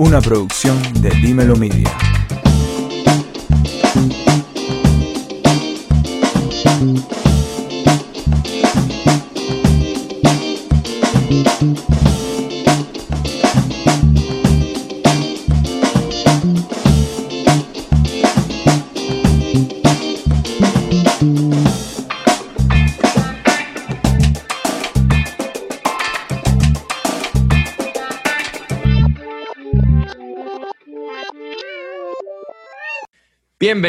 una producción de Dímelo Media.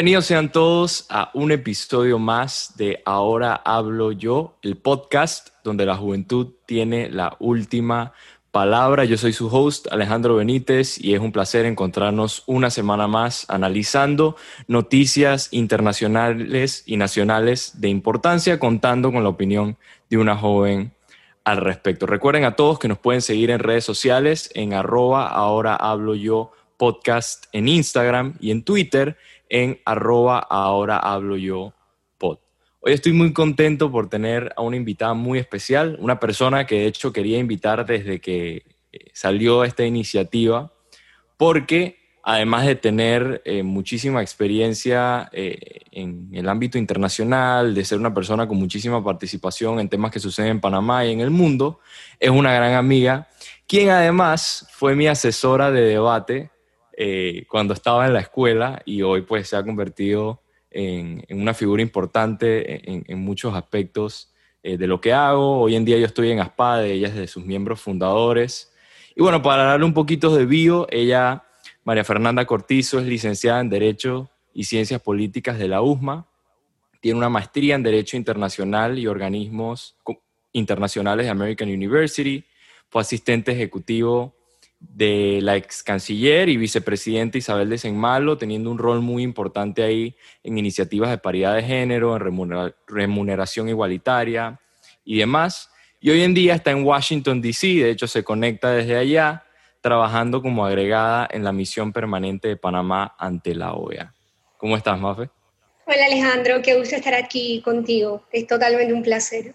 Bienvenidos sean todos a un episodio más de Ahora Hablo Yo, el podcast donde la juventud tiene la última palabra. Yo soy su host, Alejandro Benítez, y es un placer encontrarnos una semana más analizando noticias internacionales y nacionales de importancia, contando con la opinión de una joven al respecto. Recuerden a todos que nos pueden seguir en redes sociales en arroba ahora hablo yo podcast en Instagram y en Twitter en arroba ahora hablo yo pod. Hoy estoy muy contento por tener a una invitada muy especial, una persona que de hecho quería invitar desde que eh, salió esta iniciativa, porque además de tener eh, muchísima experiencia eh, en el ámbito internacional, de ser una persona con muchísima participación en temas que suceden en Panamá y en el mundo, es una gran amiga, quien además fue mi asesora de debate eh, cuando estaba en la escuela y hoy pues se ha convertido en, una figura importante en, muchos aspectos eh, de lo que hago. Hoy en día yo estoy en ASPADE, ella es de sus miembros fundadores. Y bueno, para darle un poquito de bio, ella, María Fernanda Cortizo, es licenciada en Derecho y Ciencias Políticas de la USMA. Tiene una maestría en Derecho Internacional y Organismos Internacionales de American University. Fue asistente ejecutivo de la ex canciller y vicepresidenta Isabel de Senmalo, teniendo un rol muy importante ahí en iniciativas de paridad de género, en remuneración igualitaria y demás. Y hoy en día está en Washington, D.C., de hecho se conecta desde allá, trabajando como agregada en la misión permanente de Panamá ante la OEA. ¿Cómo estás, Mafe? Hola Alejandro, qué gusto estar aquí contigo. Es totalmente un placer.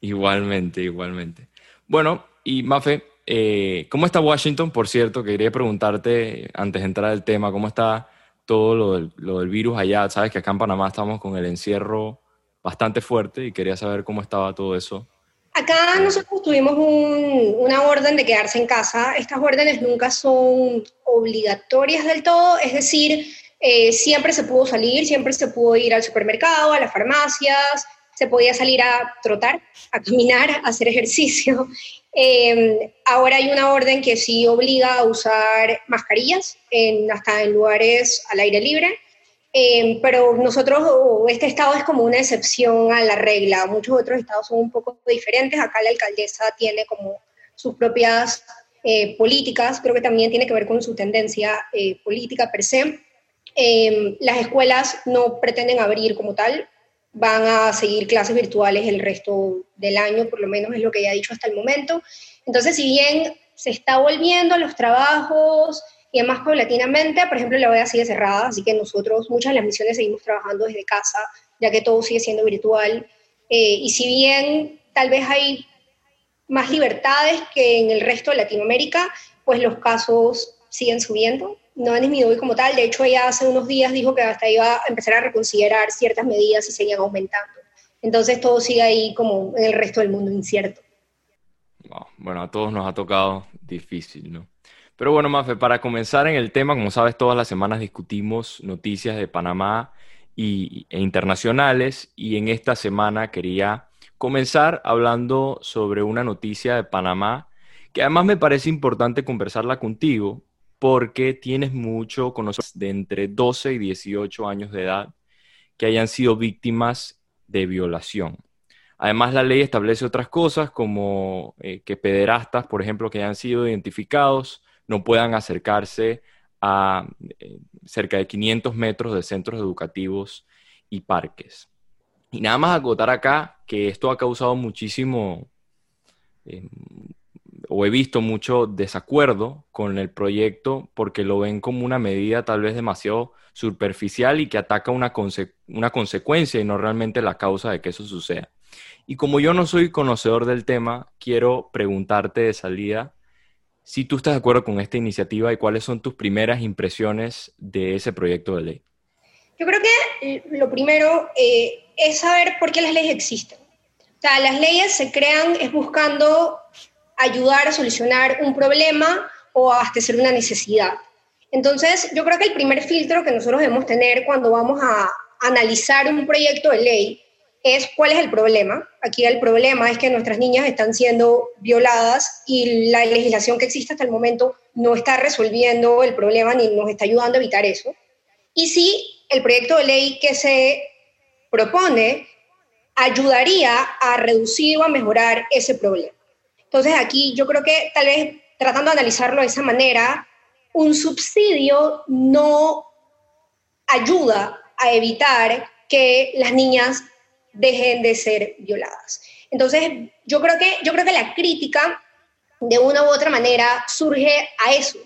Igualmente, igualmente. Bueno, y Mafe, eh, ¿Cómo está Washington? Por cierto, quería preguntarte antes de entrar al tema, ¿cómo está todo lo del, virus allá? Sabes que acá en Panamá estamos con el encierro bastante fuerte y quería saber cómo estaba todo eso. Acá nosotros tuvimos una orden de quedarse en casa. Estas órdenes nunca son obligatorias del todo, es decir, eh, siempre se pudo salir, siempre se pudo ir al supermercado, a las farmacias, se podía salir a trotar, a caminar, a hacer ejercicio. Em, ahora hay una orden que sí obliga a usar mascarillas en, hasta en lugares al aire libre, em, pero nosotros, este estado es como una excepción a la regla. Muchos otros estados son un poco diferentes. Acá la alcaldesa tiene como sus propias eh, políticas, creo que también tiene que ver con su tendencia eh, política per se. Em, las escuelas no pretenden abrir como tal, van a seguir clases virtuales el resto del año, por lo menos es lo que ya ha dicho hasta el momento. Entonces, si bien se está volviendo a los trabajos y más paulatinamente, por ejemplo, la OEA sigue cerrada, así que nosotros, muchas de las misiones seguimos trabajando desde casa, ya que todo sigue siendo virtual. Eh, y si bien tal vez hay más libertades que en el resto de Latinoamérica, pues los casos siguen subiendo no han disminuido como tal. De hecho, ella hace unos días dijo que hasta iba a empezar a reconsiderar ciertas medidas y seguían aumentando. Entonces todo sigue ahí como en el resto del mundo incierto. Bueno, a todos nos ha tocado difícil, ¿no? Pero bueno, Mafe, para comenzar en el tema, como sabes, todas las semanas discutimos noticias de Panamá y, e internacionales y en esta semana quería comenzar hablando sobre una noticia de Panamá que además me parece importante conversarla contigo porque tienes mucho conocimiento de entre 12 y 18 años de edad que hayan sido víctimas de violación. Además, la ley establece otras cosas como eh, que pederastas, por ejemplo, que hayan sido identificados, no puedan acercarse a eh, cerca de 500 metros de centros educativos y parques. Y nada más acotar acá que esto ha causado muchísimo, eh, o he visto mucho desacuerdo con el proyecto porque lo ven como una medida tal vez demasiado superficial y que ataca una, consecuencia y no realmente la causa de que eso suceda. Y como yo no soy conocedor del tema, quiero preguntarte de salida si tú estás de acuerdo con esta iniciativa y cuáles son tus primeras impresiones de ese proyecto de ley. Yo creo que lo primero eh, es saber por qué las leyes existen. O sea, las leyes se crean es buscando ayudar a solucionar un problema o abastecer una necesidad. Entonces, yo creo que el primer filtro que nosotros debemos tener cuando vamos a analizar un proyecto de ley es cuál es el problema. Aquí el problema es que nuestras niñas están siendo violadas y la legislación que existe hasta el momento no está resolviendo el problema ni nos está ayudando a evitar eso. Y si el proyecto de ley que se propone ayudaría a reducir o a mejorar ese problema. Entonces aquí yo creo que tal vez tratando de analizarlo de esa manera, un subsidio no ayuda a evitar que las niñas dejen de ser violadas. Entonces, yo creo que, yo creo que la crítica, de una u otra manera, surge a eso,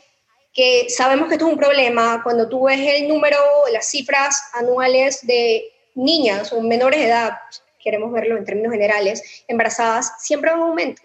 que sabemos que esto es un problema cuando tú ves el número, las cifras anuales de niñas o menores de edad, queremos verlo en términos generales, embarazadas, siempre va en aumento.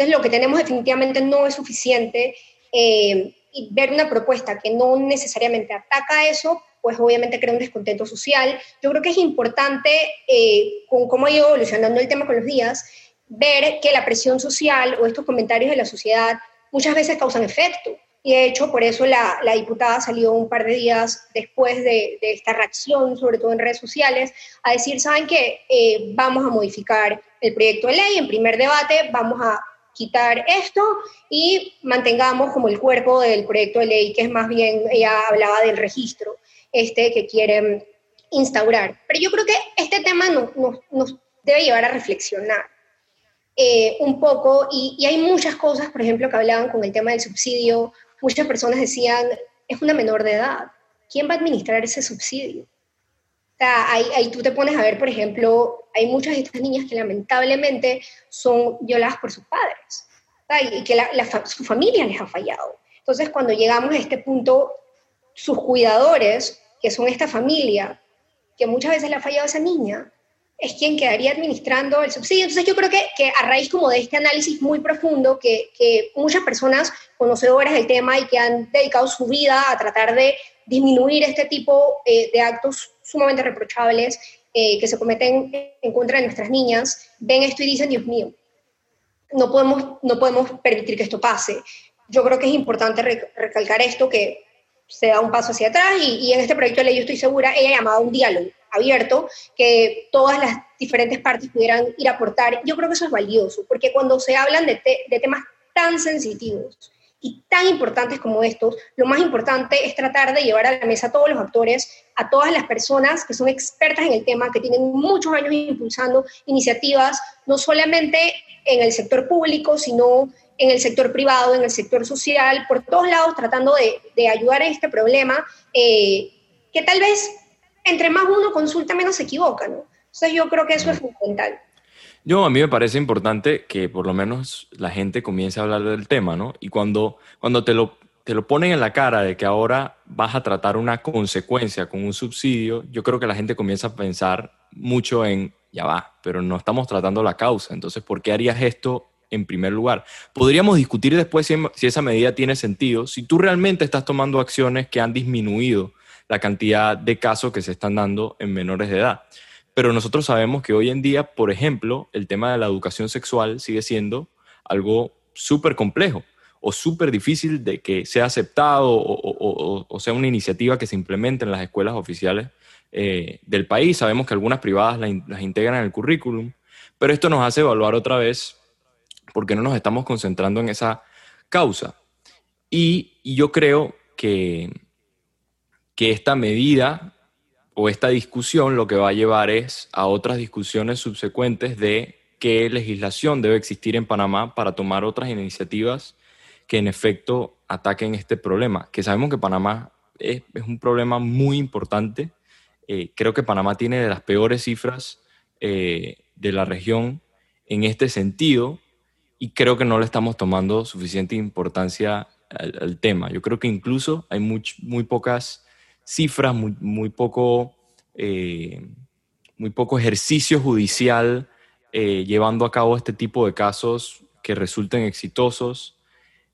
Entonces, lo que tenemos definitivamente no es suficiente. Eh, y ver una propuesta que no necesariamente ataca eso, pues obviamente crea un descontento social. Yo creo que es importante, eh, con cómo ha ido evolucionando el tema con los días, ver que la presión social o estos comentarios de la sociedad muchas veces causan efecto. Y de hecho, por eso la, la diputada salió un par de días después de, de, esta reacción, sobre todo en redes sociales, a decir, ¿saben qué? Eh, vamos a modificar el proyecto de ley, en primer debate vamos a quitar esto y mantengamos como el cuerpo del proyecto de ley, que es más bien, ella hablaba del registro este que quieren instaurar. Pero yo creo que este tema nos, nos, debe llevar a reflexionar eh, un poco y, y, hay muchas cosas, por ejemplo, que hablaban con el tema del subsidio. Muchas personas decían, es una menor de edad. ¿Quién va a administrar ese subsidio? Sea, ahí, ahí tú te pones a ver, por ejemplo, hay muchas de estas niñas que lamentablemente son violadas por sus padres y que la, la, su familia les ha fallado. Entonces, cuando llegamos a este punto, sus cuidadores, que son esta familia, que muchas veces le ha fallado a esa niña, es quien quedaría administrando el subsidio. Entonces yo creo que, que a raíz como de este análisis muy profundo, que, que, muchas personas conocedoras del tema y que han dedicado su vida a tratar de disminuir este tipo eh, de actos sumamente reprochables eh, que se cometen en contra de nuestras niñas, ven esto y dicen, Dios mío, no podemos, no podemos permitir que esto pase. Yo creo que es importante recalcar esto, que se da un paso hacia atrás y, en este proyecto de ley estoy segura, ella llamaba un diálogo abierto, que todas las diferentes partes pudieran ir a aportar. Yo creo que eso es valioso, porque cuando se hablan de, de temas tan sensitivos y tan importantes como estos, lo más importante es tratar de llevar a la mesa a todos los actores, a todas las personas que son expertas en el tema, que tienen muchos años impulsando iniciativas, no solamente en el sector público, sino en el sector privado, en el sector social, por todos lados tratando de, ayudar a este problema, eh, que tal vez entre más uno consulta, menos se equivoca, ¿no? Entonces yo creo que eso es fundamental. Yo, a mí me parece importante que por lo menos la gente comience a hablar del tema, ¿no? Y cuando, cuando te, lo, te lo ponen en la cara de que ahora vas a tratar una consecuencia con un subsidio, yo creo que la gente comienza a pensar mucho en, ya va, pero no estamos tratando la causa, entonces, ¿por qué harías esto en primer lugar. Podríamos discutir después si, si, esa medida tiene sentido, si tú realmente estás tomando acciones que han disminuido la cantidad de casos que se están dando en menores de edad. Pero nosotros sabemos que hoy en día, por ejemplo, el tema de la educación sexual sigue siendo algo súper complejo o súper difícil de que sea aceptado o, sea una iniciativa que se implemente en las escuelas oficiales eh, del país. Sabemos que algunas privadas la, las integran en el currículum, pero esto nos hace evaluar otra vez porque no nos estamos concentrando en esa causa. Y, y yo creo que, que esta medida o esta discusión lo que va a llevar es a otras discusiones subsecuentes de qué legislación debe existir en Panamá para tomar otras iniciativas que en efecto ataquen este problema, que sabemos que Panamá es, es un problema muy importante. Eh, creo que Panamá tiene de las peores cifras eh, de la región en este sentido y creo que no le estamos tomando suficiente importancia al, al tema. Yo creo que incluso hay muy, muy pocas cifras, muy, muy, poco, eh, muy poco ejercicio judicial eh, llevando a cabo este tipo de casos que resulten exitosos.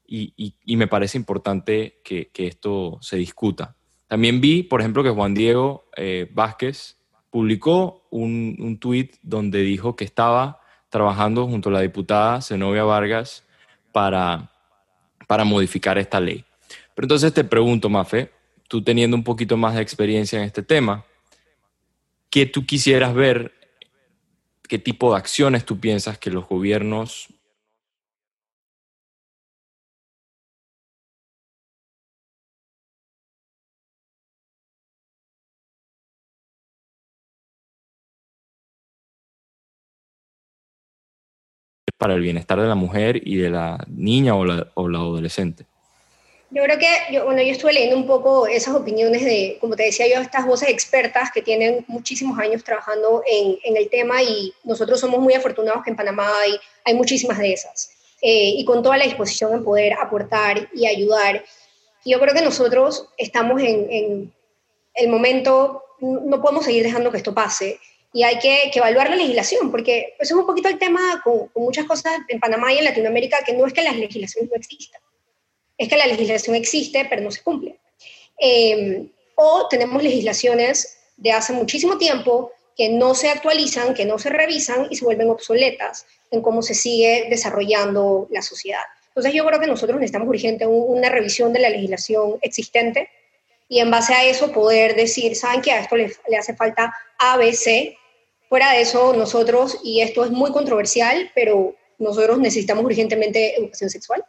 y, me parece importante que, esto se discuta. También vi, por ejemplo, que Juan Diego eh, Vázquez publicó un, un tuit donde dijo que estaba trabajando junto a la diputada Zenobia Vargas para, para modificar esta ley. Pero entonces te pregunto, Mafe, tú teniendo un poquito más de experiencia en este tema, ¿qué tú quisieras ver? ¿Qué tipo de acciones tú piensas que los gobiernos para el bienestar de la mujer y de la niña o la, o la adolescente? Yo creo que, yo, bueno, yo estuve leyendo un poco esas opiniones de, como te decía yo, estas voces expertas que tienen muchísimos años trabajando en, en el tema y nosotros somos muy afortunados que en Panamá hay, hay muchísimas de esas. Eh, y con toda la disposición en poder aportar y ayudar. Y yo creo que nosotros estamos en, en el momento, no podemos seguir dejando que esto pase y hay que, evaluar la legislación, porque eso es un poquito el tema con, muchas cosas en Panamá y en Latinoamérica, que no es que las legislaciones no existan, es que la legislación existe, pero no se cumple. Em, o tenemos legislaciones de hace muchísimo tiempo que no se actualizan, que no se revisan y se vuelven obsoletas en cómo se sigue desarrollando la sociedad. Entonces yo creo que nosotros necesitamos urgente una revisión de la legislación existente y en base a eso poder decir, ¿saben que a esto le, le hace falta ABC Fuera de eso, nosotros, y esto es muy controversial, pero nosotros necesitamos urgentemente educación sexual.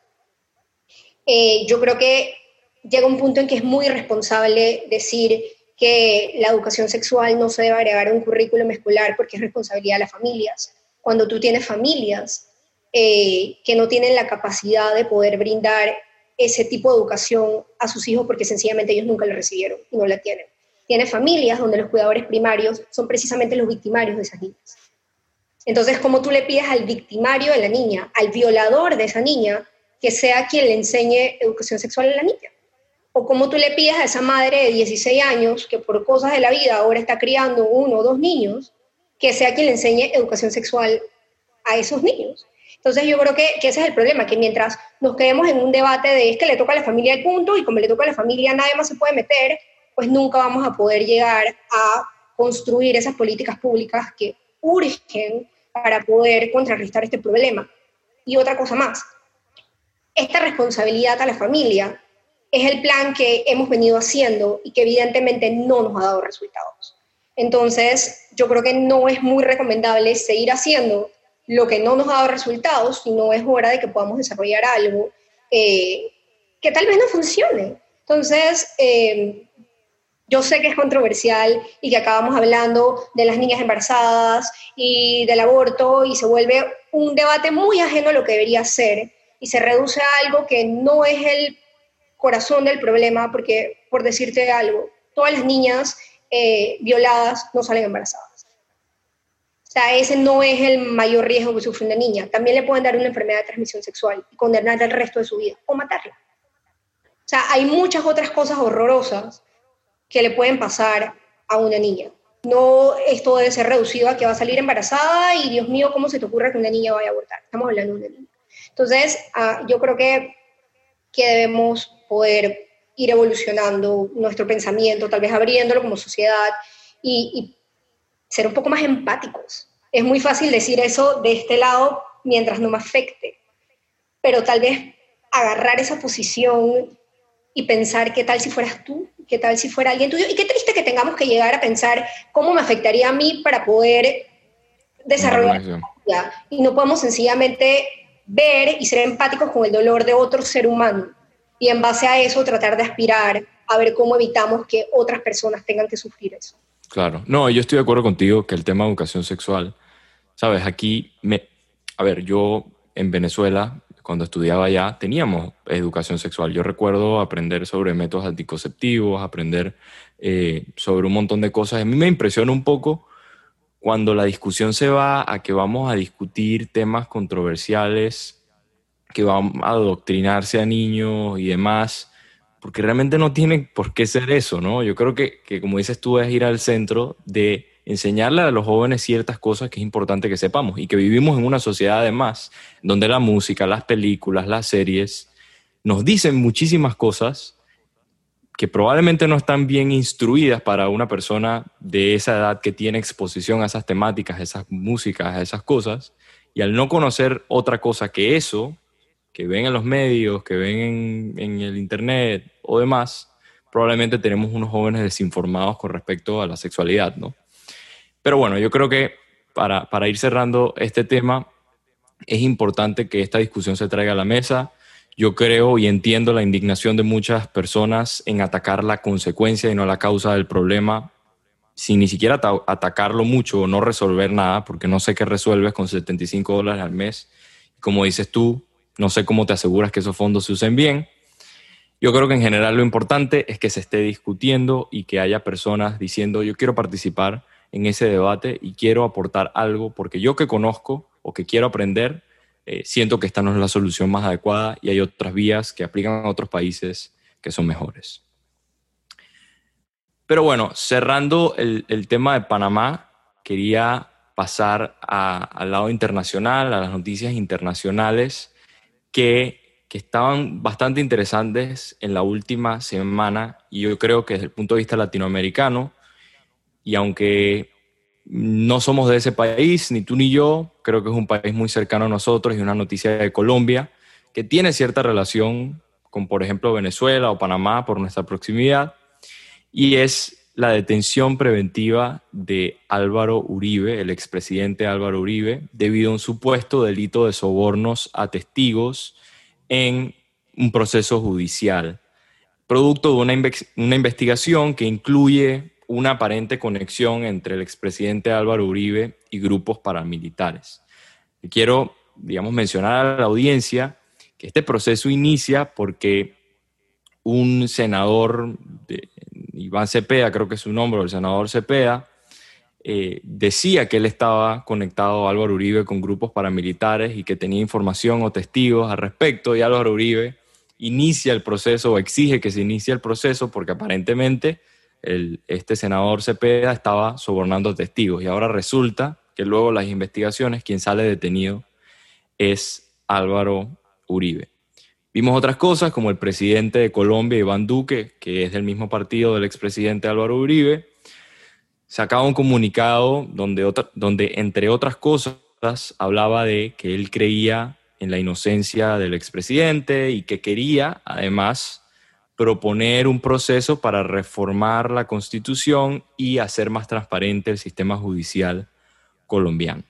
Eh, yo creo que llega un punto en que es muy irresponsable decir que la educación sexual no se debe agregar a un currículum escolar porque es responsabilidad de las familias. Cuando tú tienes familias eh, que no tienen la capacidad de poder brindar ese tipo de educación a sus hijos porque sencillamente ellos nunca la recibieron y no la tienen tiene familias donde los cuidadores primarios son precisamente los victimarios de esas niñas. Entonces, ¿cómo tú le pides al victimario de la niña, al violador de esa niña, que sea quien le enseñe educación sexual a la niña? O cómo tú le pides a esa madre de 16 años, que por cosas de la vida ahora está criando uno o dos niños, que sea quien le enseñe educación sexual a esos niños. Entonces yo creo que, ese es el problema, que mientras nos quedemos en un debate de es que le toca a la familia el punto y como le toca a la familia nadie más se puede meter, pues nunca vamos a poder llegar a construir esas políticas públicas que urgen para poder contrarrestar este problema. Y otra cosa más, esta responsabilidad a la familia es el plan que hemos venido haciendo y que evidentemente no nos ha dado resultados. Entonces, yo creo que no es muy recomendable seguir haciendo lo que no nos ha dado resultados, sino es hora de que podamos desarrollar algo eh, que tal vez no funcione. Entonces, eh, yo sé que es controversial y que acabamos hablando de las niñas embarazadas y del aborto y se vuelve un debate muy ajeno a lo que debería ser y se reduce a algo que no es el corazón del problema, porque por decirte algo, todas las niñas eh, violadas no salen embarazadas. O sea, ese no es el mayor riesgo que sufre una niña. También le pueden dar una enfermedad de transmisión sexual y condenarla el resto de su vida o matarla. O sea, hay muchas otras cosas horrorosas que le pueden pasar a una niña. No esto debe ser reducido a que va a salir embarazada y Dios mío, ¿cómo se te ocurre que una niña vaya a abortar? Estamos hablando de una niña. Entonces, ah, yo creo que, que debemos poder ir evolucionando nuestro pensamiento, tal vez abriéndolo como sociedad y, y ser un poco más empáticos. Es muy fácil decir eso de este lado mientras no me afecte, pero tal vez agarrar esa posición y pensar qué tal si fueras tú qué tal si fuera alguien tuyo, y qué triste que tengamos que llegar a pensar cómo me afectaría a mí para poder desarrollar y no podemos sencillamente ver y ser empáticos con el dolor de otro ser humano y en base a eso tratar de aspirar a ver cómo evitamos que otras personas tengan que sufrir eso. Claro, no, yo estoy de acuerdo contigo que el tema de educación sexual, sabes, aquí me, a ver, yo en Venezuela cuando estudiaba allá teníamos educación sexual. Yo recuerdo aprender sobre métodos anticonceptivos, aprender eh, sobre un montón de cosas. A mí me impresiona un poco cuando la discusión se va a que vamos a discutir temas controversiales, que van a adoctrinarse a niños y demás, porque realmente no tiene por qué ser eso, ¿no? Yo creo que, que como dices tú, es ir al centro de enseñarle a los jóvenes ciertas cosas que es importante que sepamos y que vivimos en una sociedad además donde la música, las películas, las series nos dicen muchísimas cosas que probablemente no están bien instruidas para una persona de esa edad que tiene exposición a esas temáticas, a esas músicas, a esas cosas, y al no conocer otra cosa que eso, que ven en los medios, que ven en, el internet o demás, probablemente tenemos unos jóvenes desinformados con respecto a la sexualidad, ¿no? Pero bueno, yo creo que para, para ir cerrando este tema, es importante que esta discusión se traiga a la mesa yo creo y entiendo la indignación de muchas personas en atacar la consecuencia y no la causa del problema, sin ni siquiera atacarlo mucho o no resolver nada, porque no sé qué resuelves con 75 dólares al mes. Como dices tú, no sé cómo te aseguras que esos fondos se usen bien. Yo creo que en general lo importante es que se esté discutiendo y que haya personas diciendo yo quiero participar en ese debate y quiero aportar algo porque yo que conozco o que quiero aprender eh, siento que esta no es la solución más adecuada y hay otras vías que aplican a otros países que son mejores. Pero bueno, cerrando el, tema de Panamá, quería pasar al lado internacional, a las noticias internacionales que, que, estaban bastante interesantes en la última semana y yo creo que desde el punto de vista latinoamericano, y aunque no somos de ese país, ni tú ni yo. Creo que es un país muy cercano a nosotros y una noticia de Colombia que tiene cierta relación con, por ejemplo, Venezuela o Panamá por nuestra proximidad. Y es la detención preventiva de Álvaro Uribe, el expresidente Álvaro Uribe, debido a un supuesto delito de sobornos a testigos en un proceso judicial, producto de una, una investigación que incluye una aparente conexión entre el expresidente Álvaro Uribe y grupos paramilitares. quiero, digamos, mencionar a la audiencia que este proceso inicia porque un senador, de, Iván Cepeda, creo que es su nombre, el senador Cepeda, eh, decía que él estaba conectado a Álvaro Uribe con grupos paramilitares y que tenía información o testigos al respecto, y Álvaro Uribe inicia el proceso o exige que se inicie el proceso porque aparentemente este senador Cepeda estaba sobornando testigos y ahora resulta que luego las investigaciones quien sale detenido es Álvaro Uribe. Vimos otras cosas como el presidente de Colombia, Iván Duque, que es del mismo partido del expresidente Álvaro Uribe, sacaba un comunicado donde, donde entre otras cosas hablaba de que él creía en la inocencia del expresidente y que quería además proponer un proceso para reformar la constitución y hacer más transparente el sistema judicial colombiano.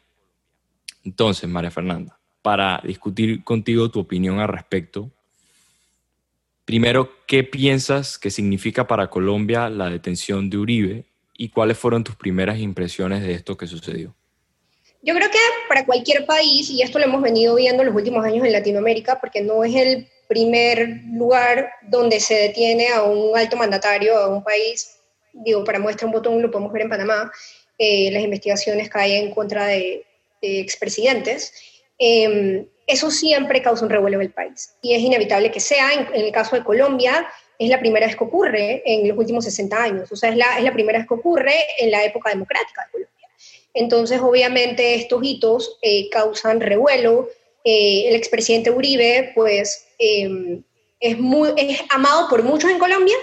Entonces, María Fernanda, para discutir contigo tu opinión al respecto, primero, ¿qué piensas que significa para Colombia la detención de Uribe y cuáles fueron tus primeras impresiones de esto que sucedió? Yo creo que para cualquier país, y esto lo hemos venido viendo en los últimos años en Latinoamérica, porque no es el primer lugar donde se detiene a un alto mandatario a un país, digo, para muestra un botón lo podemos ver en Panamá, eh, las investigaciones caen en contra de, expresidentes, em, eso siempre causa un revuelo en el país y es inevitable que sea. En, el caso de Colombia, es la primera vez que ocurre en los últimos 60 años, o sea, es la, es la primera vez que ocurre en la época democrática de Colombia. Entonces, obviamente, estos hitos eh, causan revuelo. Eh, el expresidente Uribe, pues, Em, es, muy, amado por muchos en Colombia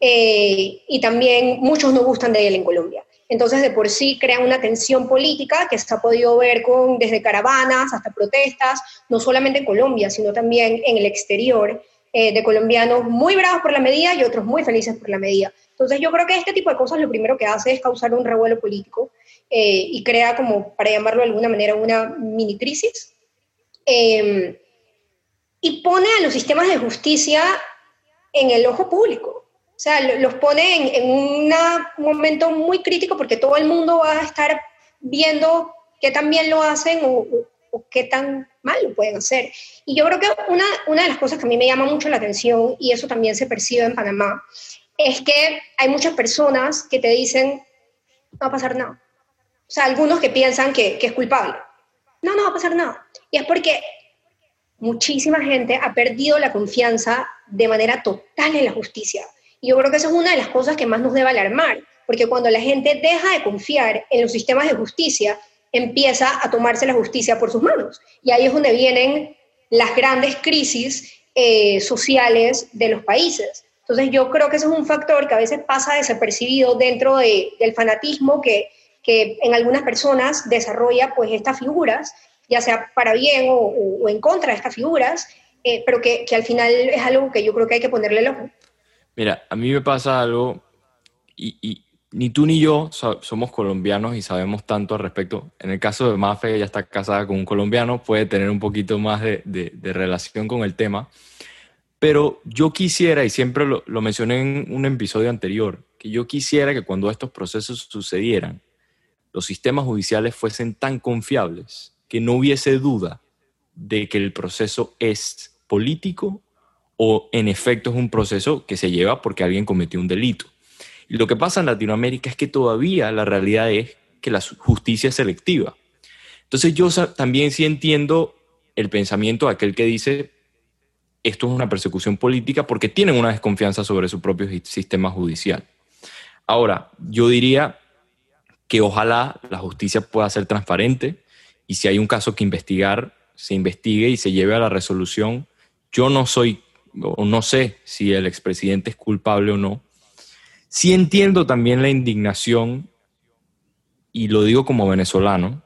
eh, y también muchos no gustan de él en Colombia. Entonces, de por sí crea una tensión política que se ha podido ver con, desde caravanas hasta protestas, no solamente en Colombia, sino también en el exterior, eh, de colombianos muy bravos por la medida y otros muy felices por la medida. Entonces, yo creo que este tipo de cosas lo primero que hace es causar un revuelo político eh, y crea, como para llamarlo de alguna manera, una mini crisis. Em, y pone a los sistemas de justicia en el ojo público. O sea, los pone en, un momento muy crítico porque todo el mundo va a estar viendo qué tan bien lo hacen o, qué tan mal lo pueden hacer. Y yo creo que una, una de las cosas que a mí me llama mucho la atención, y eso también se percibe en Panamá, es que hay muchas personas que te dicen, no va a pasar nada. O sea, algunos que piensan que, que es culpable. No, no va a pasar nada. Y es porque muchísima gente ha perdido la confianza de manera total en la justicia. Y yo creo que eso es una de las cosas que más nos debe alarmar, porque cuando la gente deja de confiar en los sistemas de justicia, empieza a tomarse la justicia por sus manos. Y ahí es donde vienen las grandes crisis eh, sociales de los países. Entonces yo creo que ese es un factor que a veces pasa desapercibido dentro del fanatismo que, que, en algunas personas desarrolla pues estas figuras, ya sea para bien o, en contra de estas figuras, eh, pero que, que, al final es algo que yo creo que hay que ponerle el ojo. Mira, a mí me pasa algo y ni tú ni yo somos colombianos y sabemos tanto al respecto. En el caso de Mafe, ella está casada con un colombiano, puede tener un poquito más de, relación con el tema. Pero yo quisiera, y siempre lo, lo, mencioné en un episodio anterior, que yo quisiera que cuando estos procesos sucedieran, los sistemas judiciales fuesen tan confiables que no hubiese duda de que el proceso es político o en efecto es un proceso que se lleva porque alguien cometió un delito lo que pasa en Latinoamérica es que todavía la realidad es que la justicia es selectiva. Entonces yo también sí entiendo el pensamiento de aquel que dice esto es una persecución política porque tienen una desconfianza sobre su propio sistema judicial. Ahora, yo diría que ojalá la justicia pueda ser transparente y si hay un caso que investigar, se investigue y se lleve a la resolución. Yo no soy o no sé si el expresidente es culpable o no, Sí entiendo también la indignación, y lo digo como venezolano,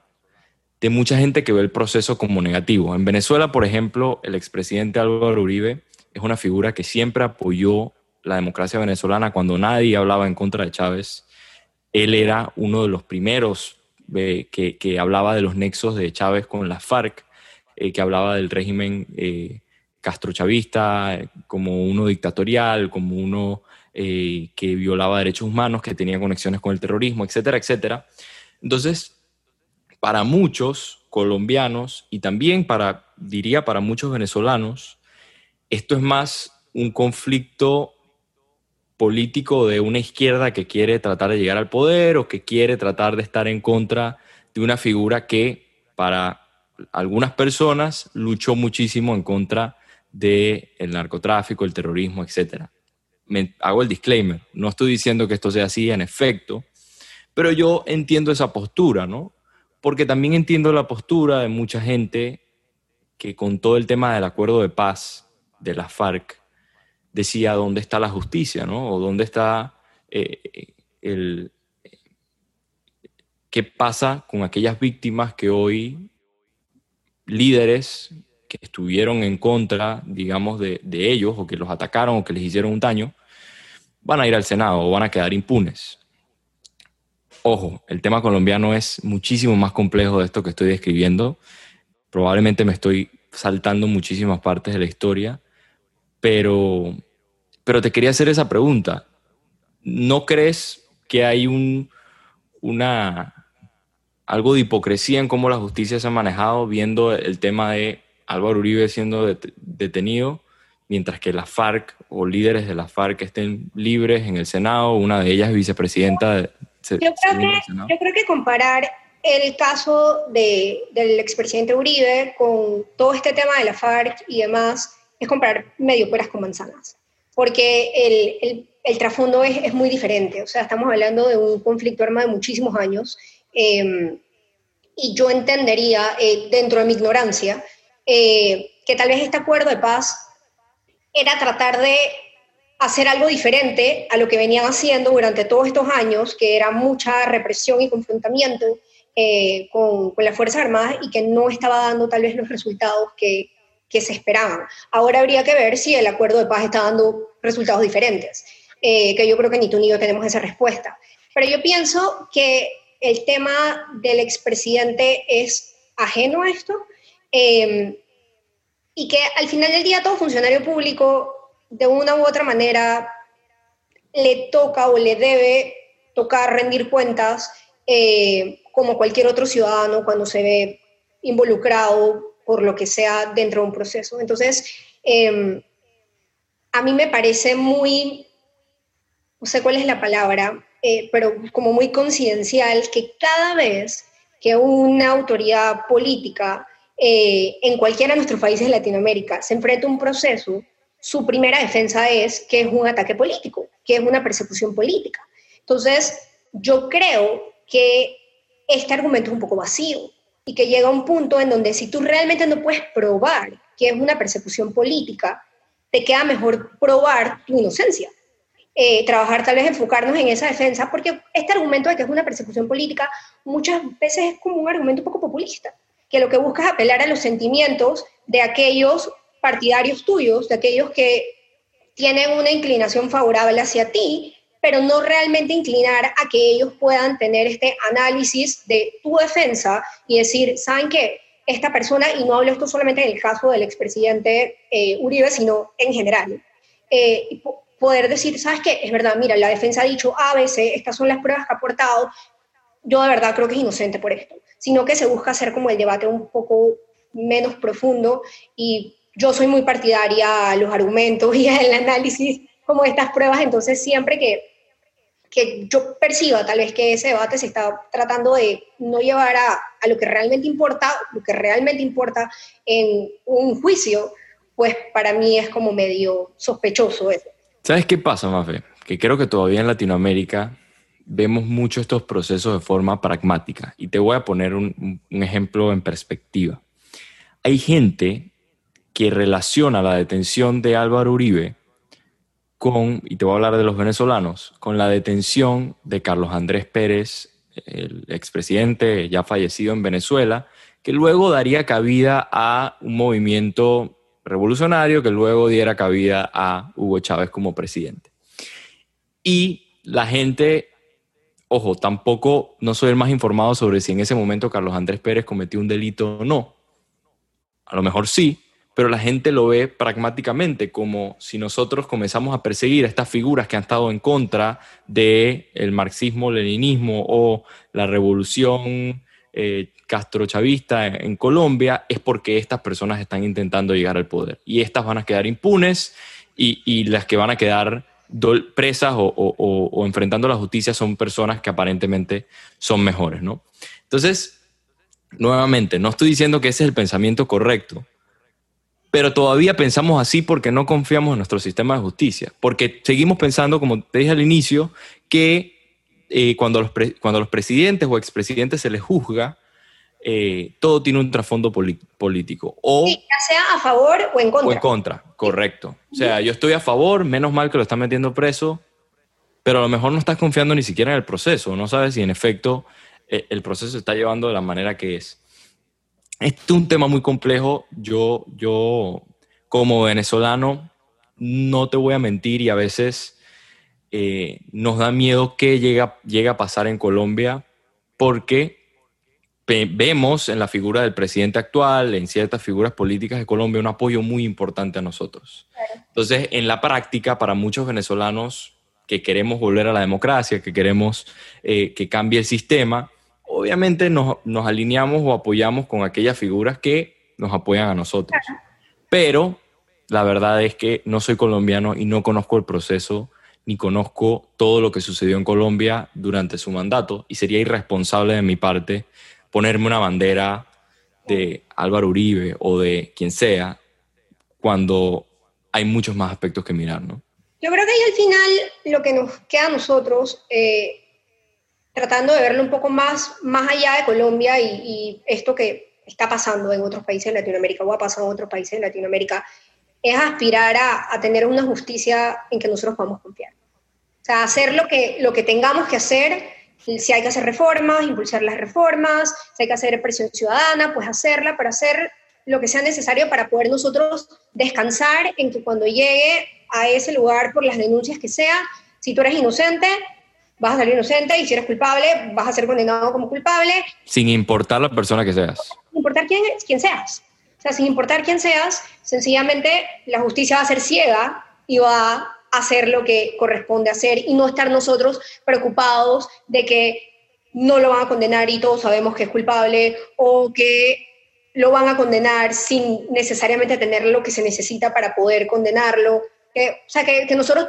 de mucha gente que ve el proceso como negativo. En Venezuela, por ejemplo, el expresidente Álvaro Uribe es una figura que siempre apoyó la democracia venezolana cuando nadie hablaba en contra de Chávez. Él era uno de los primeros eh, que, hablaba de los nexos de Chávez con la FARC, eh, que hablaba del régimen eh, castrochavista como uno dictatorial, como uno que violaba derechos humanos, que tenía conexiones con el terrorismo, etcétera, etcétera. Entonces, para muchos colombianos y también para, diría, para muchos venezolanos, esto es más un conflicto político de una izquierda que quiere tratar de llegar al poder o que quiere tratar de estar en contra de una figura que para algunas personas luchó muchísimo en contra del narcotráfico, el terrorismo, etcétera me hago el disclaimer, no estoy diciendo que esto sea así en efecto, pero yo entiendo esa postura, ¿no? Porque también entiendo la postura de mucha gente que con todo el tema del acuerdo de paz de la FARC decía dónde está la justicia, ¿no? O dónde está eh, el... ¿Qué pasa con aquellas víctimas que hoy líderes que estuvieron en contra, digamos, de, ellos o que los atacaron o que les hicieron un daño, van a ir al Senado o van a quedar impunes. Ojo, el tema colombiano es muchísimo más complejo de esto que estoy describiendo. Probablemente me estoy saltando muchísimas partes de la historia, pero, pero te quería hacer esa pregunta. ¿No crees que hay un, una, algo de hipocresía en cómo la justicia se ha manejado viendo el tema de Álvaro Uribe siendo detenido, mientras que la FARC o líderes de la FARC estén libres en el Senado, una de ellas es vicepresidenta. De, yo, creo que, yo creo que comparar el caso de, del expresidente Uribe con todo este tema de la FARC y demás es comparar medio peras con manzanas, porque el, el, el trasfondo es, es, muy diferente, o sea, estamos hablando de un conflicto armado de muchísimos años, eh, y yo entendería, eh, dentro de mi ignorancia, eh, que tal vez este acuerdo de paz era tratar de hacer algo diferente a lo que venían haciendo durante todos estos años, que era mucha represión y confrontamiento eh, con, las Fuerzas Armadas y que no estaba dando tal vez los resultados que, se esperaban. Ahora habría que ver si el acuerdo de paz está dando resultados diferentes, eh, que yo creo que ni tú ni yo tenemos esa respuesta. Pero yo pienso que el tema del expresidente es ajeno a esto, Em, y que al final del día todo funcionario público, de una u otra manera, le toca o le debe tocar rendir cuentas eh, como cualquier otro ciudadano cuando se ve involucrado por lo que sea dentro de un proceso. Entonces, em, a mí me parece muy, no sé cuál es la palabra, eh, pero como muy coincidencial que cada vez que una autoridad política eh, en cualquiera de nuestros países de Latinoamérica se enfrenta a un proceso, su primera defensa es que es un ataque político, que es una persecución política. Entonces, yo creo que este argumento es un poco vacío y que llega a un punto en donde si tú realmente no puedes probar que es una persecución política, te queda mejor probar tu inocencia. Eh, trabajar tal vez enfocarnos en esa defensa, porque este argumento de que es una persecución política muchas veces es como un argumento un poco populista, que lo que busca es apelar a los sentimientos de aquellos partidarios tuyos, de aquellos que tienen una inclinación favorable hacia ti, pero no realmente inclinar a que ellos puedan tener este análisis de tu defensa y decir, ¿saben qué? Esta persona, y no hablo esto solamente en el caso del expresidente eh, Uribe, sino en general, eh, poder decir, ¿sabes qué? Es verdad, mira, la defensa ha dicho A, B, C, estas son las pruebas que ha aportado, yo de verdad creo que es inocente por esto, sino que se busca hacer como el debate un poco menos profundo y yo soy muy partidaria a los argumentos y al análisis como estas pruebas, entonces siempre que, que yo perciba tal vez que ese debate se está tratando de no llevar a, a lo que realmente importa, lo que realmente importa en un juicio, pues para mí es como medio sospechoso eso. ¿Sabes qué pasa, Mafe? Que creo que todavía en Latinoamérica vemos mucho estos procesos de forma pragmática. Y te voy a poner un, ejemplo en perspectiva. Hay gente que relaciona la detención de Álvaro Uribe con, y te voy a hablar de los venezolanos, con la detención de Carlos Andrés Pérez, el expresidente ya fallecido en Venezuela, que luego daría cabida a un movimiento revolucionario que luego diera cabida a Hugo Chávez como presidente. Y la gente, ojo, tampoco no soy el más informado sobre si en ese momento Carlos Andrés Pérez cometió un delito o no. A lo mejor sí, pero la gente lo ve pragmáticamente como si nosotros comenzamos a perseguir a estas figuras que han estado en contra del el marxismo-leninismo o la revolución eh, castrochavista en, Colombia es porque estas personas están intentando llegar al poder. Y estas van a quedar impunes y, las que van a quedar presas o, enfrentando la justicia son personas que aparentemente son mejores, ¿no? Entonces, nuevamente, no estoy diciendo que ese es el pensamiento correcto, pero todavía pensamos así porque no confiamos en nuestro sistema de justicia, porque seguimos pensando, como te dije al inicio, que eh, cuando, los cuando los presidentes o expresidentes se les juzga, eh, todo tiene un trasfondo político. O, ya sea a favor o en contra. O en contra, correcto. O sea, yo estoy a favor, menos mal que lo están metiendo preso, pero a lo mejor no estás confiando ni siquiera en el proceso, no sabes si en efecto eh, el proceso se está llevando de la manera que es. Este es un tema muy complejo. Yo, yo como venezolano, no te voy a mentir y a veces eh, nos da miedo que llegue, a pasar en Colombia porque vemos en la figura del presidente actual, en ciertas figuras políticas de Colombia, un apoyo muy importante a nosotros. Entonces, en la práctica, para muchos venezolanos que queremos volver a la democracia, que queremos eh, que cambie el sistema, obviamente nos, alineamos o apoyamos con aquellas figuras que nos apoyan a nosotros. Pero la verdad es que no soy colombiano y no conozco el proceso ni conozco todo lo que sucedió en Colombia durante su mandato y sería irresponsable de mi parte ponerme una bandera de Álvaro Uribe o de quien sea cuando hay muchos más aspectos que mirar, ¿no? Yo creo que ahí al final lo que nos queda a nosotros, eh, tratando de verlo un poco más, más allá de Colombia y, y, esto que está pasando en otros países de Latinoamérica o ha pasado en otros países de Latinoamérica, es aspirar a, a tener una justicia en que nosotros podamos confiar. O sea, hacer lo que, lo que tengamos que hacer, si hay que hacer reformas, impulsar las reformas, si hay que hacer presión ciudadana, pues hacerla, pero hacer lo que sea necesario para poder nosotros descansar en que cuando llegue a ese lugar por las denuncias que sea, si tú eres inocente, vas a salir inocente y si eres culpable, vas a ser condenado como culpable. Sin importar la persona que seas. Sin importar quién, quién seas. O sea, sin importar quién seas, sencillamente la justicia va a ser ciega y va hacer lo que corresponde hacer y no estar nosotros preocupados de que no lo van a condenar y todos sabemos que es culpable o que lo van a condenar sin necesariamente tener lo que se necesita para poder condenarlo. o sea, que, nosotros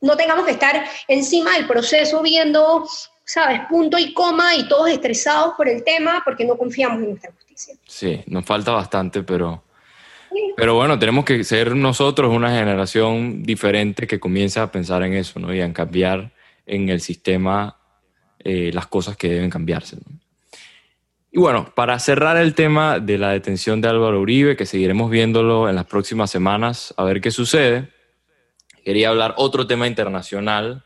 no tengamos que estar encima del proceso viendo, ¿sabes? Punto y coma y todos estresados por el tema porque no confiamos en nuestra justicia. Sí, nos falta bastante, pero pero bueno, tenemos que ser nosotros una generación diferente que comienza a pensar en eso, ¿no? Y a cambiar en el sistema eh, las cosas que deben cambiarse. Y bueno, para cerrar el tema de la detención de Álvaro Uribe, que seguiremos viéndolo en las próximas semanas, a ver qué sucede, quería hablar otro tema internacional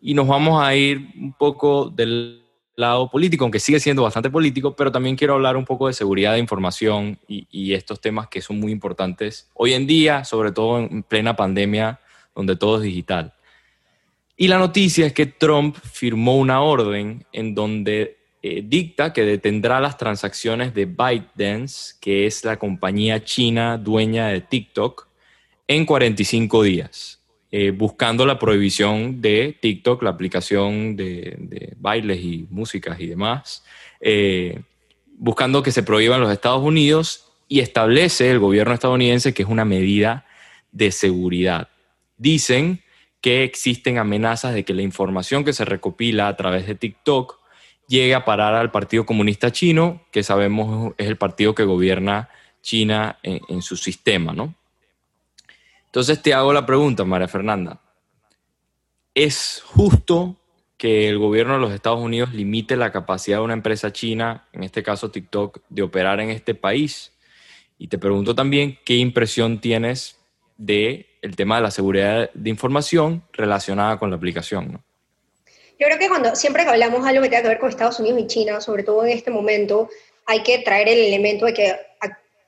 y nos vamos a ir un poco del lado político, aunque sigue siendo bastante político, pero también quiero hablar un poco de seguridad de información y, y estos temas que son muy importantes hoy en día, sobre todo en plena pandemia, donde todo es digital. Y la noticia es que Trump firmó una orden en donde eh, dicta que detendrá las transacciones de ByteDance, que es la compañía china dueña de TikTok, en 45 días, eh, buscando la prohibición de TikTok, la aplicación de, bailes y músicas y demás, eh, buscando que se prohíban en los Estados Unidos y establece el gobierno estadounidense que es una medida de seguridad. Dicen que existen amenazas de que la información que se recopila a través de TikTok llegue a parar al Partido Comunista Chino, que sabemos es el partido que gobierna China en, su sistema, ¿no? Entonces te hago la pregunta, María Fernanda. ¿Es justo que el gobierno de los Estados Unidos limite la capacidad de una empresa china, en este caso TikTok, de operar en este país? Y te pregunto también qué impresión tienes de el tema de la seguridad de información relacionada con la aplicación, ¿no? Yo creo que cuando siempre que hablamos algo que tenga que ver con Estados Unidos y China, sobre todo en este momento, hay que traer el elemento de que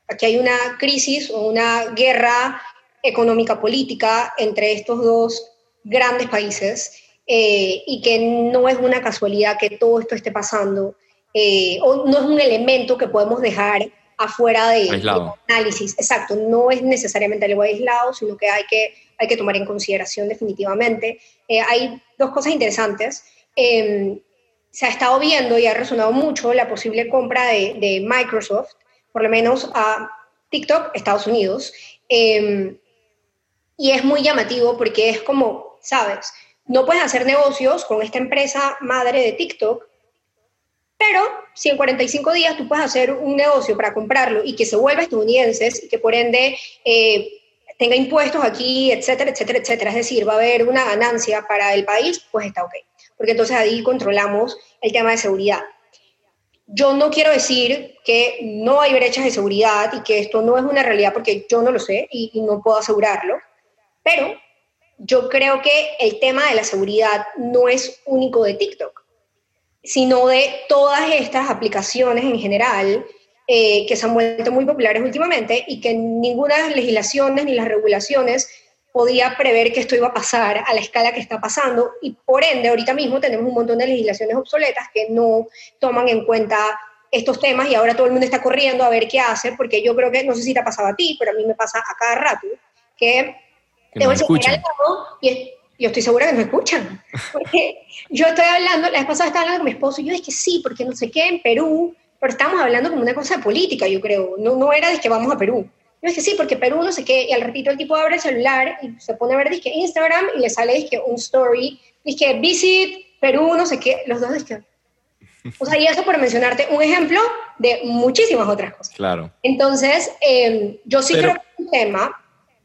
aquí hay una crisis o una guerra económica política entre estos dos grandes países eh, y que no es una casualidad que todo esto esté pasando eh, o no es un elemento que podemos dejar afuera de, análisis. Exacto, no es necesariamente algo aislado, sino que hay que, hay que tomar en consideración definitivamente. Eh, hay dos cosas interesantes. Em, se ha estado viendo y ha resonado mucho la posible compra de, Microsoft, por lo menos a TikTok, Estados Unidos. Em, y es muy llamativo porque es como, sabes, no puedes hacer negocios con esta empresa madre de TikTok pero si en 45 días tú puedes hacer un negocio para comprarlo y que se vuelva estadounidense y que por ende eh, tenga impuestos aquí, etcétera, etcétera, etcétera, es decir, va a haber una ganancia para el país, pues está ok. Porque entonces ahí controlamos el tema de seguridad. Yo no quiero decir que no hay brechas de seguridad y que esto no es una realidad porque yo no lo sé y, y no puedo asegurarlo, pero yo creo que el tema de la seguridad no es único de TikTok sino de todas estas aplicaciones en general eh, que se han vuelto muy populares últimamente y que ninguna de las legislaciones ni las regulaciones podía prever que esto iba a pasar a la escala que está pasando. Y por ende ahorita mismo tenemos un montón de legislaciones obsoletas que no toman en cuenta estos temas y ahora todo el mundo está corriendo a ver qué hace porque yo creo que, no sé si te ha pasado a ti, pero a mí me pasa a cada rato, que, que te voy a y yo estoy segura que me escuchan. Porque yo estoy hablando, la vez pasada estaba hablando con mi esposo y yo dije que sí, porque no sé qué, en Perú, pero estábamos hablando como una cosa política, yo creo. No, no era de que vamos a Perú. Yo dije sí, porque Perú no sé qué, y al ratito el tipo abre el celular y se pone a ver dije, Instagram y le sale dije, un story, dije, visit Perú, no sé qué, los dos dije. O sea, y eso por mencionarte un ejemplo de muchísimas otras cosas. Claro. Entonces, em, yo sí creo que es un tema,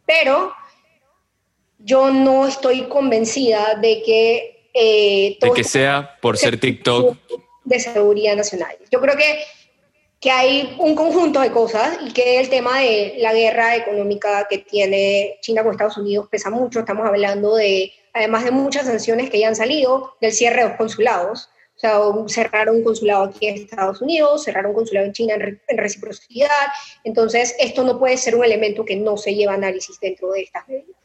pero yo no estoy convencida de que... Eh, de que sea por ser TikTok. De seguridad nacional. Yo creo que, que hay un conjunto de cosas y que el tema de la guerra económica que tiene China con Estados Unidos pesa mucho. Estamos hablando de, además de muchas sanciones que ya han salido, del cierre de los consulados. O sea, cerraron un consulado aquí en Estados Unidos, cerraron un consulado en China en, en, reciprocidad. Entonces, esto no puede ser un elemento que no se lleva análisis dentro de estas medidas.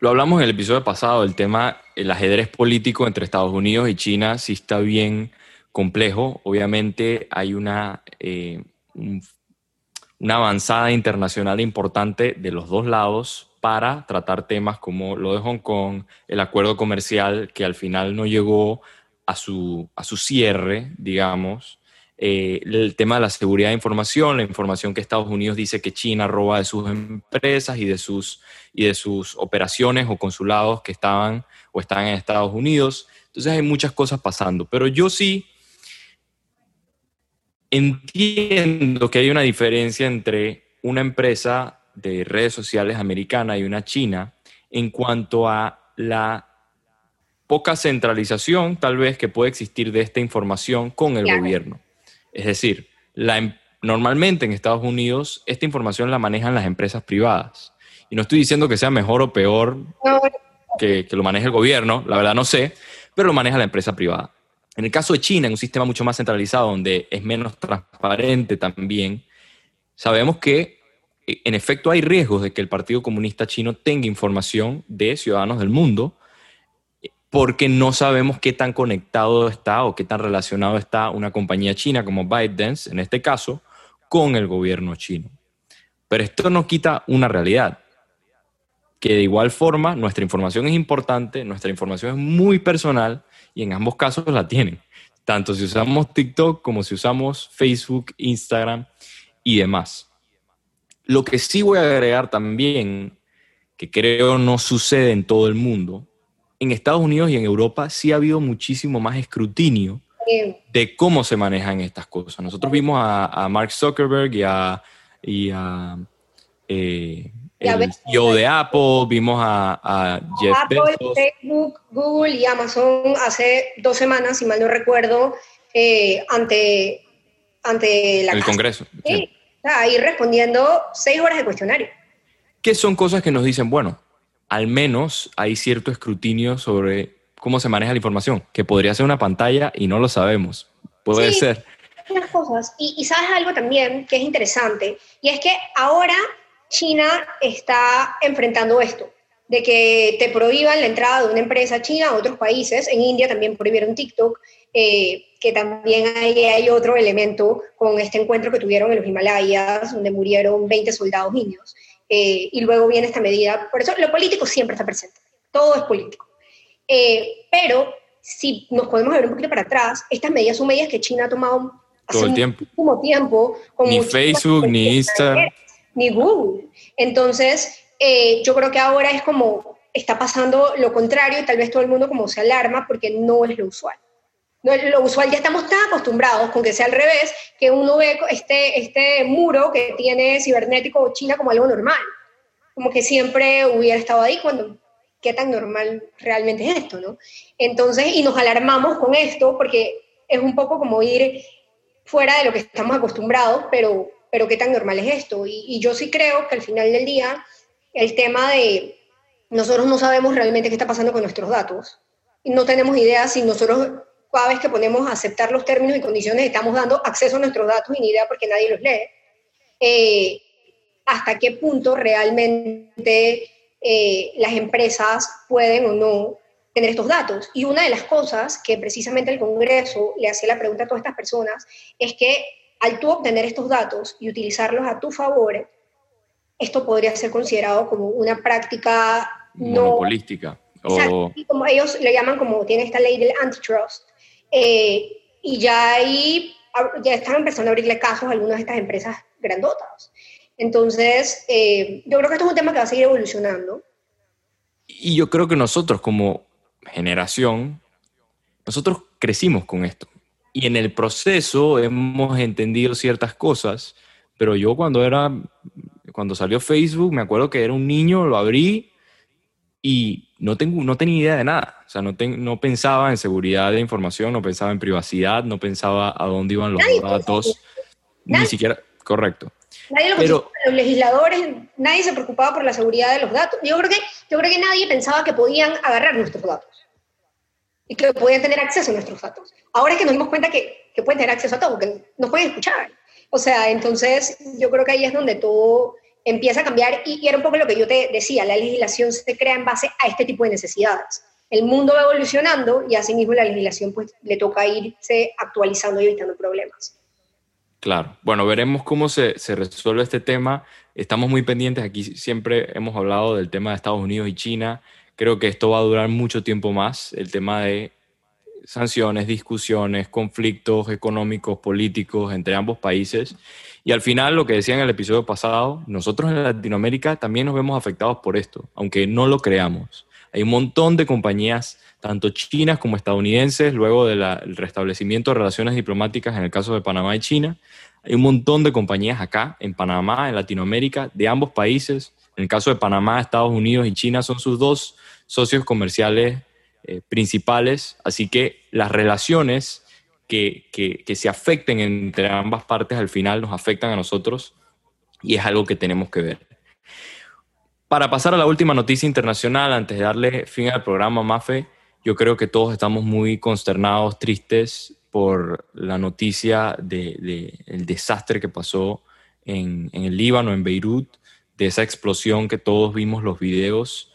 Lo hablamos en el episodio pasado, el tema, el ajedrez político entre Estados Unidos y China sí está bien complejo. Obviamente hay una, eh, una avanzada internacional importante de los dos lados para tratar temas como lo de Hong Kong, el acuerdo comercial que al final no llegó a su, a su cierre, digamos, eh, el tema de la seguridad de información, la información que Estados Unidos dice que China roba de sus empresas y de sus, y de sus operaciones o consulados que estaban o están en Estados Unidos. Entonces hay muchas cosas pasando, pero yo sí entiendo que hay una diferencia entre una empresa de redes sociales americana y una china en cuanto a la poca centralización tal vez que puede existir de esta información con el gobierno. Es decir, em, normalmente en Estados Unidos esta información la manejan las empresas privadas. Y no estoy diciendo que sea mejor o peor que, que lo maneje el gobierno, la verdad no sé, pero lo maneja la empresa privada. En el caso de China, en un sistema mucho más centralizado, donde es menos transparente también, sabemos que eh, en efecto hay riesgos de que el Partido Comunista Chino tenga información de ciudadanos del mundo, porque no sabemos qué tan conectado está o qué tan relacionado está una compañía china como ByteDance, en este caso, con el gobierno chino. Pero esto no quita una realidad, que de igual forma nuestra información es importante, nuestra información es muy personal y en ambos casos la tienen, tanto si usamos TikTok como si usamos Facebook, Instagram y demás. Lo que sí voy a agregar también, que creo no sucede en todo el mundo, en Estados Unidos y en Europa sí ha habido muchísimo más escrutinio de cómo se manejan estas cosas. Nosotros vimos a, Mark Zuckerberg y a, y a eh, el CEO de Apple, vimos a, Jeff Apple, Facebook, Google y Amazon hace dos semanas, si mal no recuerdo, eh, ante, ante la El Congreso. Sí, ahí respondiendo seis horas de cuestionario. ¿Qué son cosas que nos dicen, bueno, al menos hay cierto escrutinio sobre cómo se maneja la información, que podría ser una pantalla y no lo sabemos. Puede ser. Cosas. Y, y sabes algo también que es interesante, y es que ahora China está enfrentando esto, de que te prohíban la entrada de una empresa china a otros países. En India también prohibieron TikTok, eh, que también hay, hay, otro elemento con este encuentro que tuvieron en los Himalayas, donde murieron 20 soldados niños. Eh, y luego viene esta medida. Por eso lo político siempre está presente, todo es político. Eh, pero si nos podemos ver un poquito para atrás, estas medidas son medidas que China ha tomado hace todo el tiempo. tiempo. ni Facebook, ni Instagram ni Google. Entonces, eh, yo creo que ahora es como está pasando lo contrario y tal vez todo el mundo como se alarma porque no es lo usual. Lo usual, ya estamos tan acostumbrados con que sea al revés, que uno ve este, este muro que tiene cibernético China como algo normal. Como que siempre hubiera estado ahí cuando, ¿qué tan normal realmente es esto, no? Entonces, y nos alarmamos con esto porque es un poco como ir fuera de lo que estamos acostumbrados, pero pero qué tan normal es esto. Y, yo sí creo que al final del día, el tema de nosotros no sabemos realmente qué está pasando con nuestros datos. Y no tenemos idea si nosotros cada vez que ponemos a aceptar los términos y condiciones estamos dando acceso a nuestros datos y ni idea porque nadie los lee. Eh, hasta qué punto realmente eh, las empresas pueden o no tener estos datos. Y una de las cosas que precisamente el Congreso le hacía la pregunta a todas estas personas es que al tú obtener estos datos y utilizarlos a tu favor, esto podría ser considerado como una práctica monopolística. O... como ellos le llaman, como tiene esta ley del antitrust. Eh, y ya ahí ya están empezando a abrirle casos a algunas de estas empresas grandotas. Entonces, eh, yo creo que esto es un tema que va a seguir evolucionando. Y yo creo que nosotros como generación, nosotros crecimos con esto y en el proceso hemos entendido ciertas cosas, pero yo cuando era, cuando salió Facebook, me acuerdo que era un niño, lo abrí y no, tengo, no tenía idea de nada. O sea, no, no pensaba en seguridad de información, no pensaba en privacidad, no pensaba a dónde iban los datos, ni siquiera, correcto. Nadie lo pero, los legisladores, nadie se preocupaba por la seguridad de los datos. Yo creo que, yo creo que nadie pensaba que podían agarrar nuestros datos y que pueden tener acceso a nuestros datos. Ahora es que nos dimos cuenta que, que pueden tener acceso a todo, que nos pueden escuchar. O sea, entonces yo creo que ahí es donde todo empieza a cambiar y, y era un poco lo que yo te decía, la legislación se crea en base a este tipo de necesidades. El mundo va evolucionando y asimismo la legislación pues le toca irse actualizando y evitando problemas. Claro, bueno, veremos cómo se, se, resuelve este tema. Estamos muy pendientes, aquí siempre hemos hablado del tema de Estados Unidos y China, Creo que esto va a durar mucho tiempo más, el tema de sanciones, discusiones, conflictos económicos, políticos entre ambos países. Y al final, lo que decía en el episodio pasado, nosotros en Latinoamérica también nos vemos afectados por esto, aunque no lo creamos. Hay un montón de compañías, tanto chinas como estadounidenses, luego del restablecimiento de relaciones diplomáticas en el caso de Panamá y China. Hay un montón de compañías acá, en Panamá, en Latinoamérica, de ambos países. En el caso de Panamá, Estados Unidos y China son sus dos socios comerciales eh, principales, así que las relaciones que, que, se afecten entre ambas partes al final nos afectan a nosotros y es algo que tenemos que ver. Para pasar a la última noticia internacional, antes de darle fin al programa Mafe, yo creo que todos estamos muy consternados, tristes por la noticia del de, desastre que pasó en, en, el Líbano, en Beirut, de esa explosión que todos vimos los videos,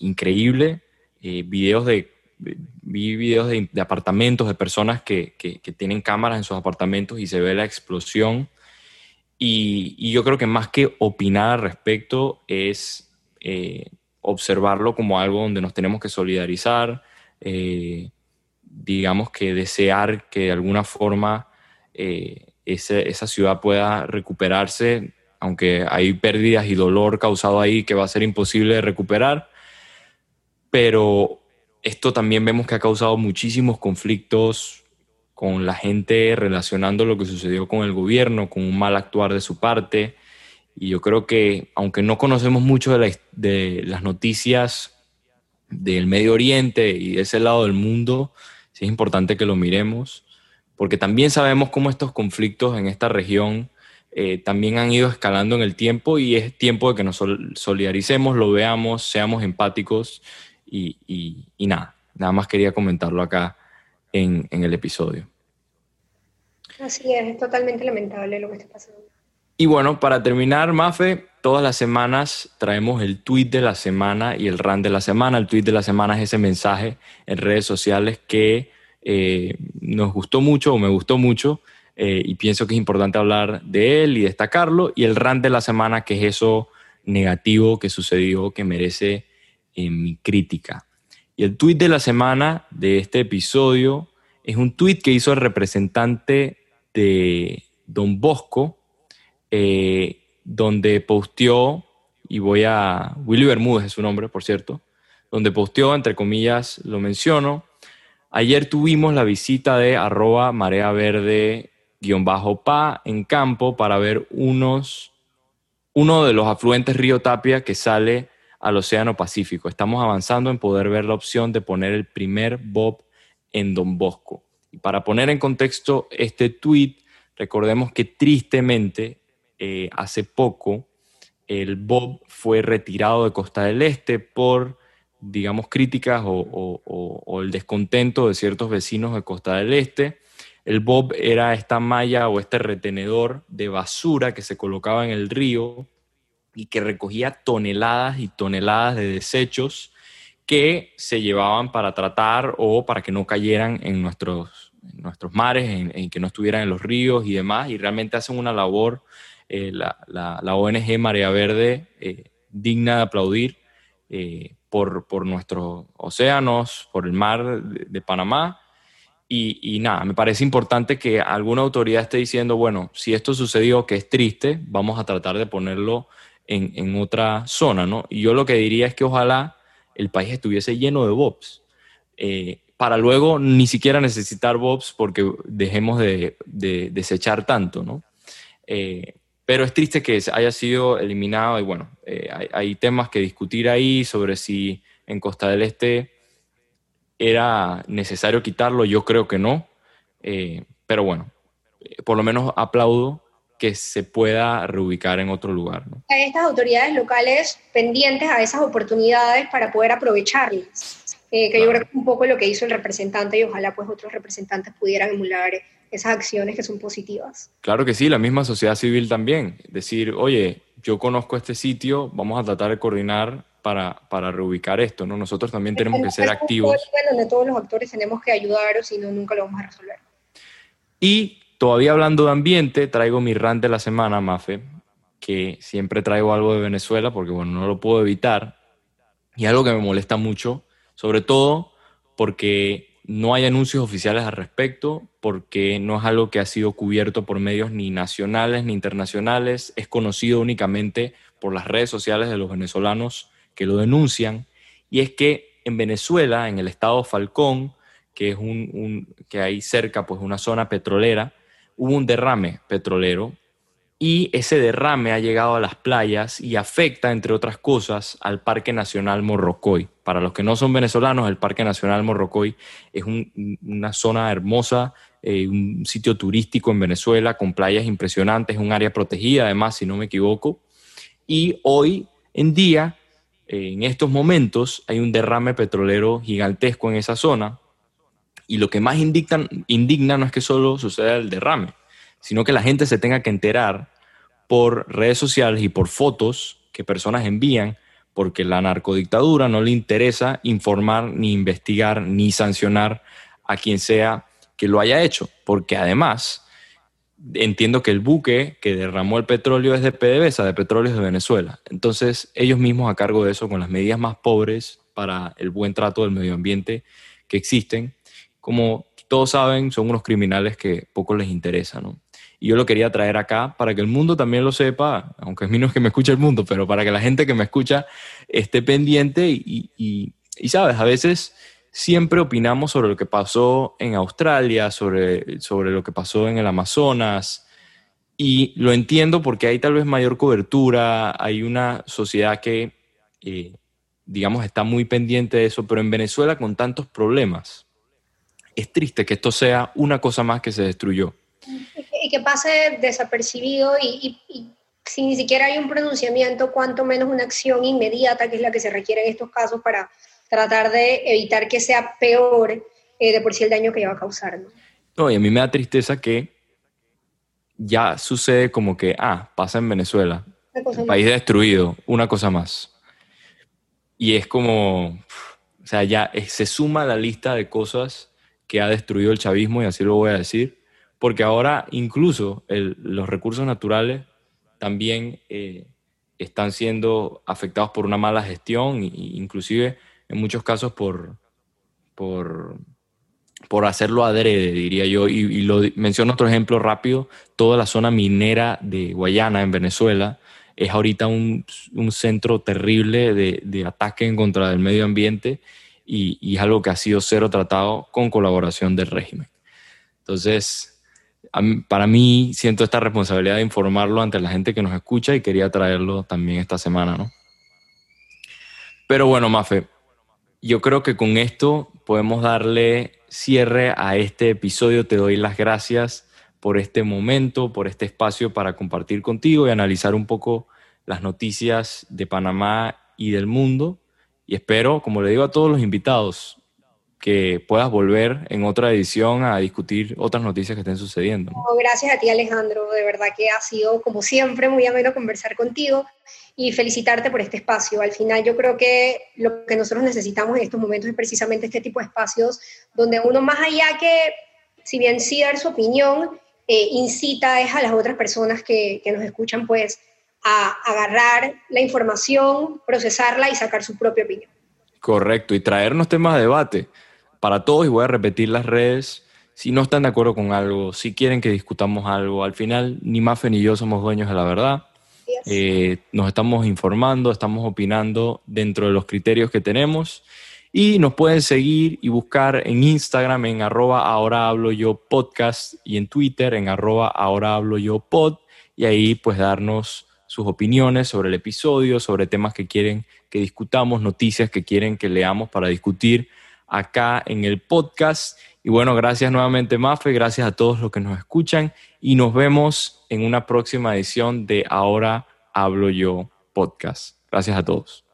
increíble, eh, videos de, vi videos de, apartamentos, de personas que, que, tienen cámaras en sus apartamentos y se ve la explosión. Y, y yo creo que más que opinar al respecto es eh, observarlo como algo donde nos tenemos que solidarizar, eh, digamos que desear que de alguna forma esa ciudad pueda recuperarse aunque hay pérdidas y dolor causado ahí que va a ser imposible de recuperar, pero esto también vemos que ha causado muchísimos conflictos con la gente relacionando lo que sucedió con el gobierno, con un mal actuar de su parte. Y yo creo que, aunque no conocemos mucho de, las noticias del Medio Oriente y de ese lado del mundo, sí es importante que lo miremos, porque también sabemos cómo estos conflictos en esta región eh, también han ido escalando en el tiempo y es tiempo de que nos solidaricemos, lo veamos, seamos empáticos y, nada, nada más quería comentarlo acá en, el episodio. Así es, es totalmente lamentable lo que está pasando. Y bueno, para terminar, Mafe, todas las semanas traemos el tweet de la semana y el run de la semana. El tweet de la semana es ese mensaje en redes sociales que eh, nos gustó mucho o me gustó mucho eh, y pienso que es importante hablar de él y destacarlo. Y el rant de la semana, que es eso negativo que sucedió, que merece eh, mi crítica. Y el tweet de la semana de este episodio es un tweet que hizo el representante de Don Bosco, eh, donde posteó, y voy a, Willy Bermúdez es su nombre, por cierto, donde posteó, entre comillas, lo menciono, ayer tuvimos la visita de arroba marea verde guion bajo PA en campo para ver unos, uno de los afluentes río Tapia que sale al Océano Pacífico. Estamos avanzando en poder ver la opción de poner el primer Bob en Don Bosco. Y para poner en contexto este tweet, recordemos que tristemente eh, hace poco el Bob fue retirado de Costa del Este por, digamos, críticas o el descontento de ciertos vecinos de Costa del Este el bob era esta malla o este retenedor de basura que se colocaba en el río y que recogía toneladas y toneladas de desechos que se llevaban para tratar o para que no cayeran en nuestros, nuestros mares, en, que no estuvieran en los ríos y demás. Y realmente hacen una labor, eh, la, ONG Marea Verde, eh, digna de aplaudir eh, por, por, nuestros océanos, por el mar de Panamá y, nada, me parece importante que alguna autoridad esté diciendo, bueno, si esto sucedió, que es triste, vamos a tratar de ponerlo en, otra zona, ¿no? Y yo lo que diría es que ojalá el país estuviese lleno de BOBs, eh, para luego ni siquiera necesitar BOBs porque dejemos de, desechar tanto, ¿no? Eh, pero es triste que haya sido eliminado y bueno, eh, hay, temas que discutir ahí sobre si en Costa del Este ¿Era necesario quitarlo? Yo creo que no. Pero bueno, por lo menos aplaudo que se pueda reubicar en otro lugar. Hay estas autoridades locales pendientes a esas oportunidades para poder aprovecharlas, eh, que yo creo que es un poco lo que hizo el representante y ojalá pues otros representantes pudieran emular esas acciones que son positivas. Claro que sí, la misma sociedad civil también. Decir, oye, yo conozco este sitio, vamos a tratar de coordinar para, para reubicar esto, ¿no? Nosotros también tenemos que ser activos. Donde todos los actores tenemos que ayudar o si no, nunca lo vamos a resolver. Y todavía hablando de ambiente, traigo mi rant de la semana, Mafe, que siempre traigo algo de Venezuela porque, bueno, no lo puedo evitar. Y algo que me molesta mucho, sobre todo porque no hay anuncios oficiales al respecto, porque no es algo que ha sido cubierto por medios ni nacionales ni internacionales, es conocido únicamente por las redes sociales de los venezolanos que lo denuncian, y es que en Venezuela, en el estado Falcón, que es un, que hay cerca, pues una zona petrolera, hubo un derrame petrolero y ese derrame ha llegado a las playas y afecta, entre otras cosas, al Parque Nacional Morrocoy. Para los que no son venezolanos, el Parque Nacional Morrocoy es una zona hermosa, eh, un sitio turístico en Venezuela con playas impresionantes, un área protegida, además, si no me equivoco. Y hoy en día, eh, en estos momentos, hay un derrame petrolero gigantesco en esa zona. Y lo que más indigna no es que solo suceda el derrame, sino que la gente se tenga que enterar por redes sociales y por fotos que personas envían, porque la narcodictadura no le interesa informar, ni investigar, ni sancionar a quien sea que lo haya hecho, porque además entiendo que el buque que derramó el petróleo es de PDVSA, de Petróleos de Venezuela. Entonces, ellos mismos a cargo de eso, con las medidas más pobres para el buen trato del medio ambiente que existen, como todos saben, son unos criminales que poco les interesa, ¿no? Y yo lo quería traer acá para que el mundo también lo sepa, aunque es mí no es que me escuche el mundo, pero para que la gente que me escucha esté pendiente y, y, sabes, a veces siempre opinamos sobre lo que pasó en Australia, sobre, sobre lo que pasó en el Amazonas, y lo entiendo porque hay tal vez mayor cobertura, hay una sociedad que, eh, digamos, está muy pendiente de eso, pero en Venezuela con tantos problemas, es triste que esto sea una cosa más que se destruyó y que pase desapercibido y, si ni siquiera hay un pronunciamiento, cuanto menos una acción inmediata, que es la que se requiere en estos casos para tratar de evitar que sea peor eh, de por sí el daño que va a causar. ¿no? no, y a mí me da tristeza que ya sucede como que, ah, pasa en Venezuela, país destruido, una cosa más. Y es como, o sea, ya se suma la lista de cosas que ha destruido el chavismo, y así lo voy a decir, porque ahora incluso los recursos naturales también eh, están siendo afectados por una mala gestión e inclusive en muchos casos por, por, por hacerlo adrede, diría yo. Y, lo menciono otro ejemplo rápido, toda la zona minera de Guayana en Venezuela es ahorita un, centro terrible de, de, ataque en contra del medio ambiente y, es algo que ha sido cero tratado con colaboración del régimen. Entonces, para mí siento esta responsabilidad de informarlo ante la gente que nos escucha y quería traerlo también esta semana, ¿no? Pero bueno, Mafe, yo creo que con esto podemos darle cierre a este episodio. Te doy las gracias por este momento, por este espacio para compartir contigo y analizar un poco las noticias de Panamá y del mundo. Y espero, como le digo a todos los invitados, que puedas volver en otra edición a discutir otras noticias que estén sucediendo. gracias a ti Alejandro, de verdad que ha sido como siempre muy ameno conversar contigo y felicitarte por este espacio. Al final yo creo que lo que nosotros necesitamos en estos momentos es precisamente este tipo de espacios donde uno más allá que, si bien sí dar su opinión, eh, incita es a las otras personas que, que nos escuchan pues a agarrar la información, procesarla y sacar su propia opinión. Correcto, y traernos temas de debate para todos y voy a repetir las redes. Si no están de acuerdo con algo, si quieren que discutamos algo, al final ni Mafe ni yo somos dueños de la verdad. Eh, nos estamos informando, estamos opinando dentro de los criterios que tenemos y nos pueden seguir y buscar en Instagram en arroba ahora hablo yo podcast y en Twitter en arroba ahora hablo yo pod y ahí pues darnos sus opiniones sobre el episodio, sobre temas que quieren que discutamos, noticias que quieren que leamos para discutir acá en el podcast. Y bueno, gracias nuevamente Mafe, gracias a todos los que nos escuchan y nos vemos en una próxima edición de Ahora Hablo Yo Podcast. Gracias a todos.